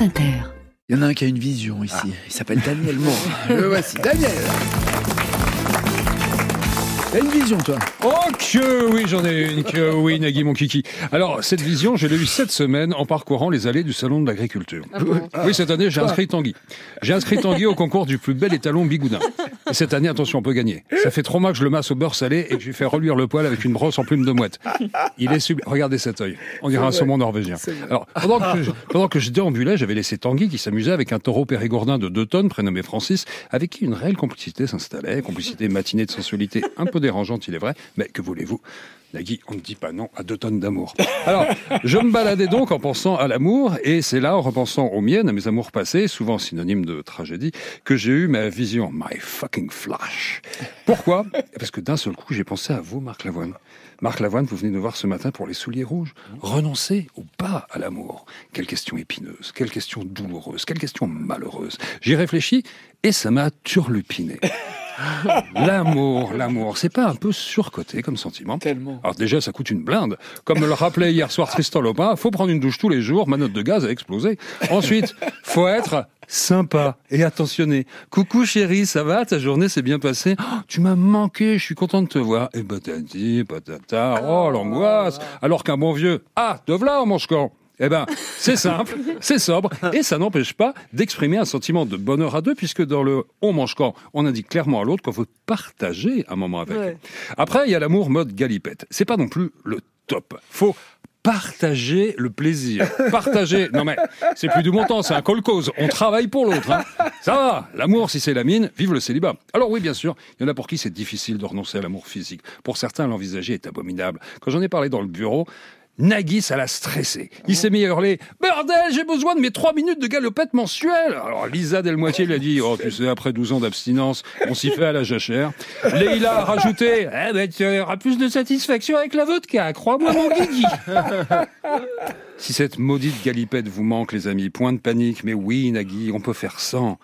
France Inter. Il y en a un qui a une vision ici. Il s'appelle Daniel Moore. Le voici, Daniel. T'as une vision, toi? Oh que oui, j'en ai une, que oui, Nagui, mon kiki. Alors, cette vision, je l'ai eue cette semaine en parcourant les allées du Salon de l'Agriculture. Oui, cette année, j'ai inscrit Tanguy. J'ai inscrit Tanguy au concours du plus bel étalon bigoudin. Et cette année, attention, on peut gagner. Ça fait trois mois que je le masse au beurre salé et que je lui fais reluire le poil avec une brosse en plume de mouette. Il est sublime. Regardez cet œil. On dirait un saumon norvégien. Alors, pendant que, je, pendant que je déambulais, j'avais laissé Tanguy qui s'amusait avec un taureau périgourdin de deux tonnes prénommé Francis, avec qui une réelle complicité s'installait. Complicité matinée de sensualité un peu dérangeante, il est vrai. Mais que voulez-vous? Nagui, on ne dit pas non à deux tonnes d'amour. Alors, je me baladais donc en pensant à l'amour, et c'est là, en repensant aux miennes, à mes amours passés, souvent synonymes de tragédie, que j'ai eu ma vision, my fucking flash. Pourquoi? Parce que d'un seul coup, j'ai pensé à vous, Marc Lavoine. Marc Lavoine, vous venez nous voir ce matin pour les souliers rouges. Renoncer ou pas à l'amour? Quelle question épineuse, quelle question douloureuse, quelle question malheureuse. J'y réfléchis et ça m'a turlupiné. L'amour, l'amour, c'est pas un peu surcoté comme sentiment Tellement. Alors déjà, ça coûte une blinde. Comme me le rappelait hier soir Tristan Lopin, faut prendre une douche tous les jours, ma note de gaz a explosé. Ensuite, faut être sympa et attentionné. Coucou chérie, ça va? Ta journée s'est bien passée? Oh, Tu m'as manqué, je suis content de te voir. Et patati, patata, oh l'angoisse Alors qu'un bon vieux, ah, de v'là, mon quand eh ben, c'est simple, c'est sobre, et ça n'empêche pas d'exprimer un sentiment de bonheur à deux, puisque dans le on mange quand, on indique clairement à l'autre qu'on veut partager un moment avec. Ouais. Après, il y a l'amour mode galipette. C'est pas non plus le top. Faut partager le plaisir. Partager. Non mais, c'est plus du montant, c'est un call cause. On travaille pour l'autre. hein. Ça va. L'amour, si c'est la mine, vive le célibat. Alors oui, bien sûr, il y en a pour qui c'est difficile de renoncer à l'amour physique. Pour certains, l'envisager est abominable. Quand j'en ai parlé dans le bureau, Nagui, ça l'a stressé. Il s'est mis à hurler « Bordel, j'ai besoin de mes trois minutes de galopette mensuelle !» Alors Lisa Delmoitier lui a dit « Oh, tu sais, après 12 ans d'abstinence, on s'y fait à la jachère. » Leïla a rajouté « Eh ben, tu auras plus de satisfaction avec la vodka, crois-moi mon Guigui !» Si cette maudite galipette vous manque, les amis, point de panique, mais oui, Nagui, on peut faire sans.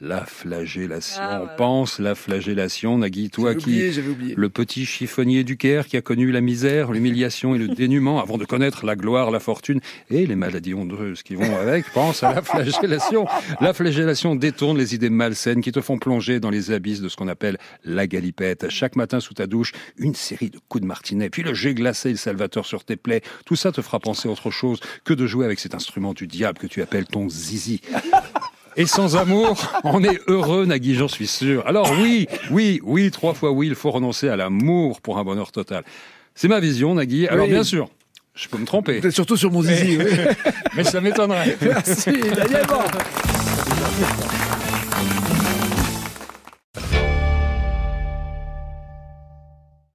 La flagellation. Ah, on pense la flagellation, Nagui, toi qui... oublié, j'avais oublié. Le petit chiffonnier du Caire qui a connu la misère, l'humiliation et le dénuement avant de connaître la gloire, la fortune et les maladies ondeuses qui vont avec. Pense à la flagellation. La flagellation détourne les idées malsaines qui te font plonger dans les abysses de ce qu'on appelle la galipette. Chaque matin sous ta douche, une série de coups de martinet, puis le jet glacé et le salvateur sur tes plaies. Tout ça te fera penser à autre chose que de jouer avec cet instrument du diable que tu appelles ton zizi. Et sans amour, on est heureux, Nagui, j'en suis sûr. Alors oui, oui, oui, trois fois oui, il faut renoncer à l'amour pour un bonheur total. C'est ma vision, Nagui. Alors Oui. bien sûr, je peux me tromper, Peut-être surtout sur mon zizi. oui. mais ça m'étonnerait. Merci, Daniel.